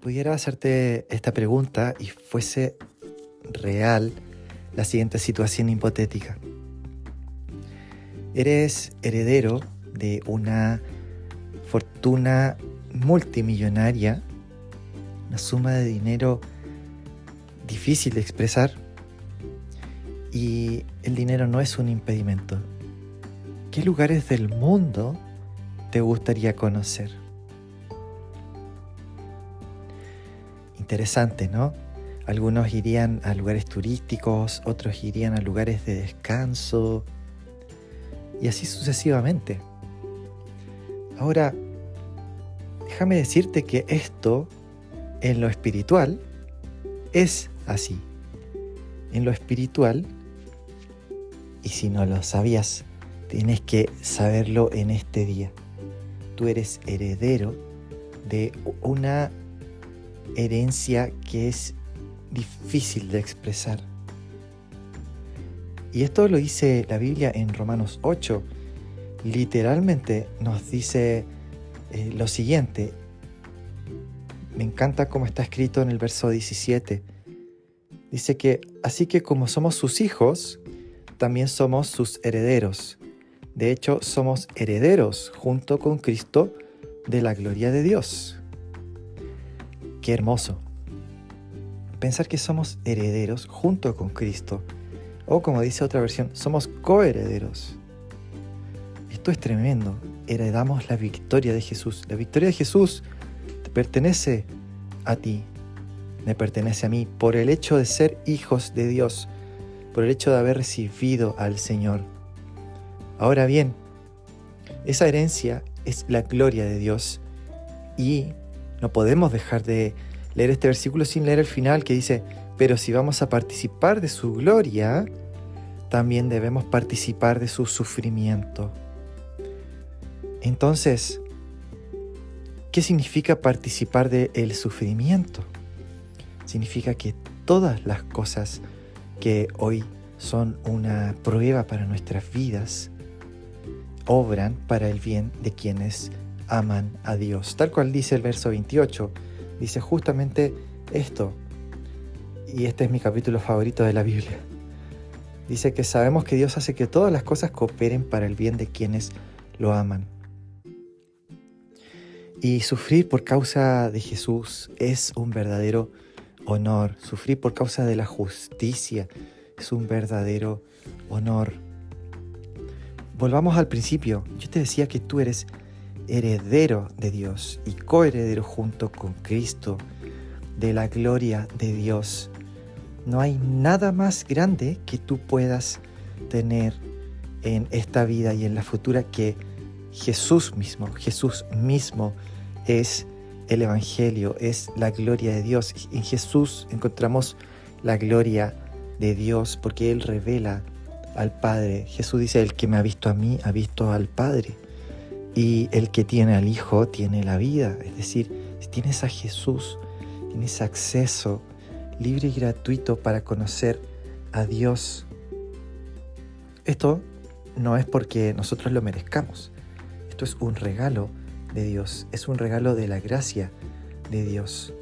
pudiera hacerte esta pregunta y fuese real la siguiente situación hipotética. Eres heredero de una fortuna multimillonaria, una suma de dinero difícil de expresar y el dinero no es un impedimento. ¿Qué lugares del mundo te gustaría conocer? Interesante, ¿no? Algunos irían a lugares turísticos, otros irían a lugares de descanso y así sucesivamente. Ahora, déjame decirte que esto en lo espiritual es así. En lo espiritual, y si no lo sabías, tienes que saberlo en este día. Tú eres heredero de una herencia que es difícil de expresar. Y esto lo dice la Biblia en Romanos 8. Literalmente nos dice eh, lo siguiente. Me encanta cómo está escrito en el verso 17. Dice que, así que como somos sus hijos, también somos sus herederos. De hecho, somos herederos junto con Cristo de la gloria de Dios. Qué hermoso. Pensar que somos herederos junto con Cristo. O como dice otra versión, somos coherederos. Esto es tremendo. Heredamos la victoria de Jesús. La victoria de Jesús te pertenece a ti. Me pertenece a mí por el hecho de ser hijos de Dios. Por el hecho de haber recibido al Señor. Ahora bien, esa herencia es la gloria de Dios y no podemos dejar de leer este versículo sin leer el final que dice, pero si vamos a participar de su gloria, también debemos participar de su sufrimiento. Entonces, ¿qué significa participar del sufrimiento? Significa que todas las cosas que hoy son una prueba para nuestras vidas, obran para el bien de quienes aman a Dios. Tal cual dice el verso 28, dice justamente esto. Y este es mi capítulo favorito de la Biblia. Dice que sabemos que Dios hace que todas las cosas cooperen para el bien de quienes lo aman. Y sufrir por causa de Jesús es un verdadero honor. Sufrir por causa de la justicia es un verdadero honor. Volvamos al principio. Yo te decía que tú eres heredero de Dios y coheredero junto con Cristo de la gloria de Dios. No hay nada más grande que tú puedas tener en esta vida y en la futura que Jesús mismo. Jesús mismo es el Evangelio, es la gloria de Dios. En Jesús encontramos la gloria de Dios porque Él revela al Padre. Jesús dice, el que me ha visto a mí, ha visto al Padre. Y el que tiene al Hijo tiene la vida. Es decir, si tienes a Jesús, tienes acceso libre y gratuito para conocer a Dios. Esto no es porque nosotros lo merezcamos. Esto es un regalo de Dios. Es un regalo de la gracia de Dios.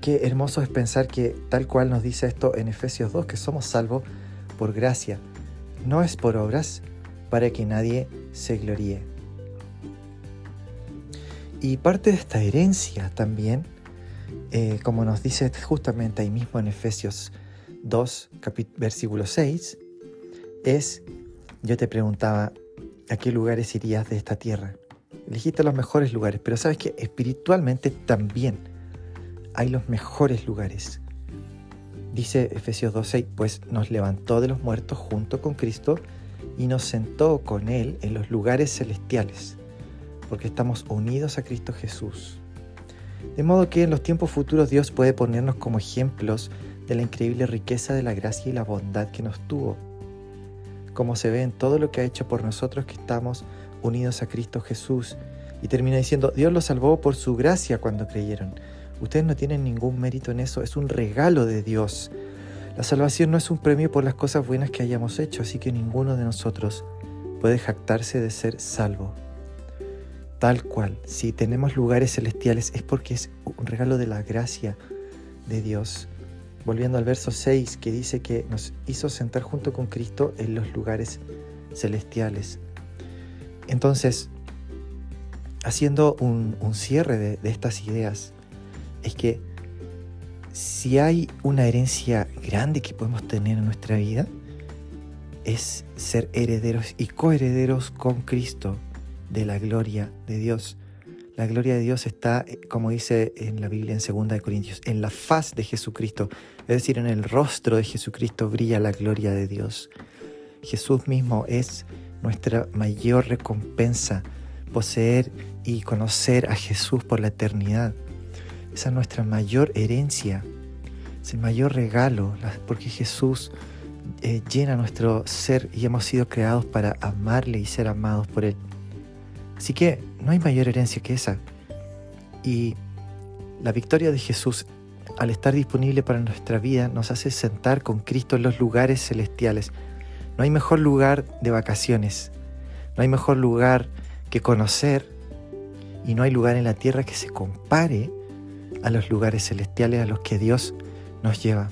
Qué hermoso es pensar que tal cual nos dice esto en Efesios 2, que somos salvos por gracia. No es por obras, para que nadie se gloríe. Y parte de esta herencia también, eh, como nos dice justamente ahí mismo en Efesios 2, versículo 6, es, yo te preguntaba, ¿a qué lugares irías de esta tierra? Elegiste los mejores lugares, pero sabes que espiritualmente también hay los mejores lugares. Dice Efesios 2.6, pues nos levantó de los muertos junto con Cristo y nos sentó con Él en los lugares celestiales, porque estamos unidos a Cristo Jesús. De modo que en los tiempos futuros Dios puede ponernos como ejemplos de la increíble riqueza de la gracia y la bondad que nos tuvo, como se ve en todo lo que ha hecho por nosotros que estamos unidos a Cristo Jesús. Y termina diciendo, Dios los salvó por su gracia cuando creyeron. Ustedes no tienen ningún mérito en eso, es un regalo de Dios la salvación no es un premio por las cosas buenas que hayamos hecho, así que ninguno de nosotros puede jactarse de ser salvo. tal cual. Si tenemos lugares celestiales es porque es un regalo de la gracia de Dios. Volviendo al verso 6 que dice que nos hizo sentar junto con Cristo en los lugares celestiales. Entonces, haciendo un, cierre de, de estas ideas, es que si hay una herencia grande que podemos tener en nuestra vida, es ser herederos y coherederos con Cristo de la gloria de Dios. La gloria de Dios está, eh, como dice en la Biblia en 2 Corintios, en la faz de Jesucristo, es decir, en el rostro de Jesucristo brilla la gloria de Dios. Jesús mismo es nuestra mayor recompensa, poseer y conocer a Jesús por la eternidad. Esa es nuestra mayor herencia, es el mayor regalo, porque Jesús eh, llena nuestro ser y hemos sido creados para amarle y ser amados por Él. Así que no hay mayor herencia que esa. Y la victoria de Jesús, al estar disponible para nuestra vida, nos hace sentar con Cristo en los lugares celestiales. No hay mejor lugar de vacaciones, no hay mejor lugar que conocer y no hay lugar en la tierra que se compare a los lugares celestiales a los que Dios nos lleva.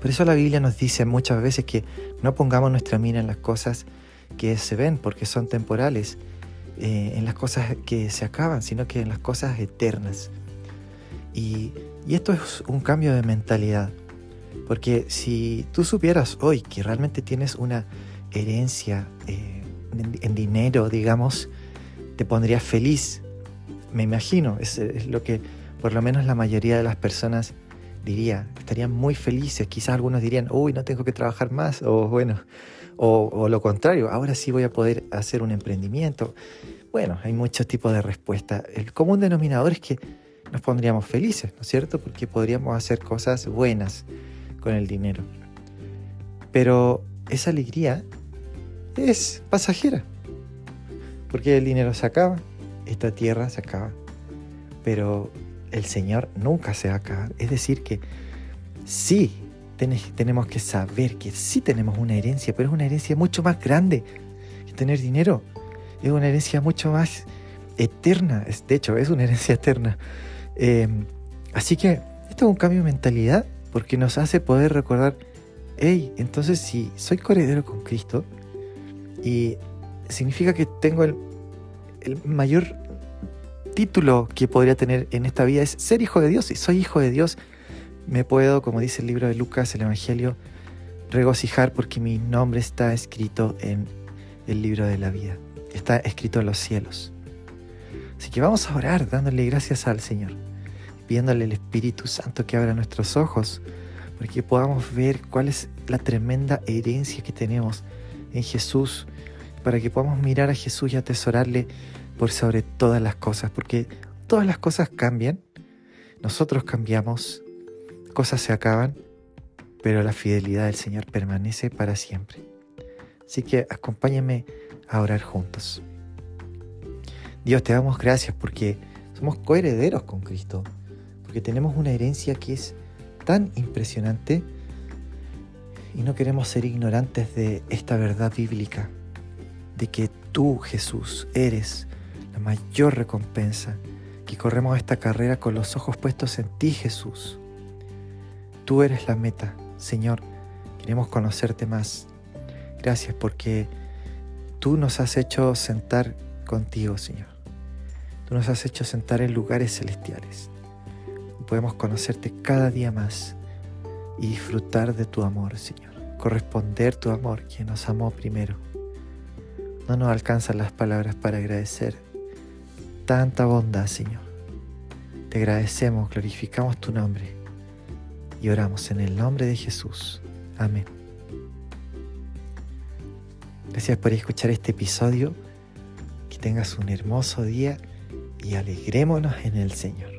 Por eso la Biblia nos dice muchas veces que no pongamos nuestra mira en las cosas que se ven porque son temporales eh, en las cosas que se acaban, sino que en las cosas eternas. Y, esto es un cambio de mentalidad, porque si tú supieras hoy que realmente tienes una herencia eh, en, dinero, digamos, te pondrías feliz, me imagino, es lo que por lo menos la mayoría de las personas diría, estarían muy felices, quizás algunos dirían, uy, no tengo que trabajar más, o bueno, o, lo contrario, ahora sí voy a poder hacer un emprendimiento. Bueno, hay muchos tipos de respuestas. El común denominador es que nos pondríamos felices, ¿no es cierto? Porque podríamos hacer cosas buenas con el dinero. Pero esa alegría es pasajera. Porque el dinero se acaba, esta tierra se acaba. Pero el Señor nunca se va a acabar. Es decir, que sí tenemos que saber que sí tenemos una herencia, pero es una herencia mucho más grande que tener dinero. Es una herencia mucho más eterna. De hecho, es una herencia eterna. Em, así que esto es un cambio de mentalidad porque nos hace poder recordar, hey, entonces si soy coheredero con Cristo y significa que tengo el, el mayor título que podría tener en esta vida es ser hijo de Dios. Si soy hijo de Dios, me puedo, como dice el libro de Lucas, el Evangelio, regocijar porque mi nombre está escrito en el libro de la vida. Está escrito en los cielos. Así que vamos a orar dándole gracias al Señor, pidiéndole al Espíritu Santo que abra nuestros ojos para que podamos ver cuál es la tremenda herencia que tenemos en Jesús, para que podamos mirar a Jesús y atesorarle por sobre todas las cosas, porque todas las cosas cambian, nosotros cambiamos, cosas se acaban, pero la fidelidad del Señor permanece para siempre. Así que acompáñame a orar juntos. Dios, te damos gracias porque somos coherederos con Cristo, porque tenemos una herencia que es tan impresionante y no queremos ser ignorantes de esta verdad bíblica, de que tú, Jesús, eres la mayor recompensa, que corremos esta carrera con los ojos puestos en ti, Jesús. Tú eres la meta, Señor. Queremos conocerte más. Gracias porque tú nos has hecho sentar contigo, Señor. Tú nos has hecho sentar en lugares celestiales. podemos conocerte cada día más y disfrutar de tu amor, Señor. Corresponder tu amor, quien nos amó primero. No nos alcanzan las palabras para agradecer tanta bondad, Señor. Te agradecemos, glorificamos tu nombre y oramos en el nombre de Jesús. Amén. Gracias por escuchar este episodio. Que tengas un hermoso día y alegrémonos en el Señor.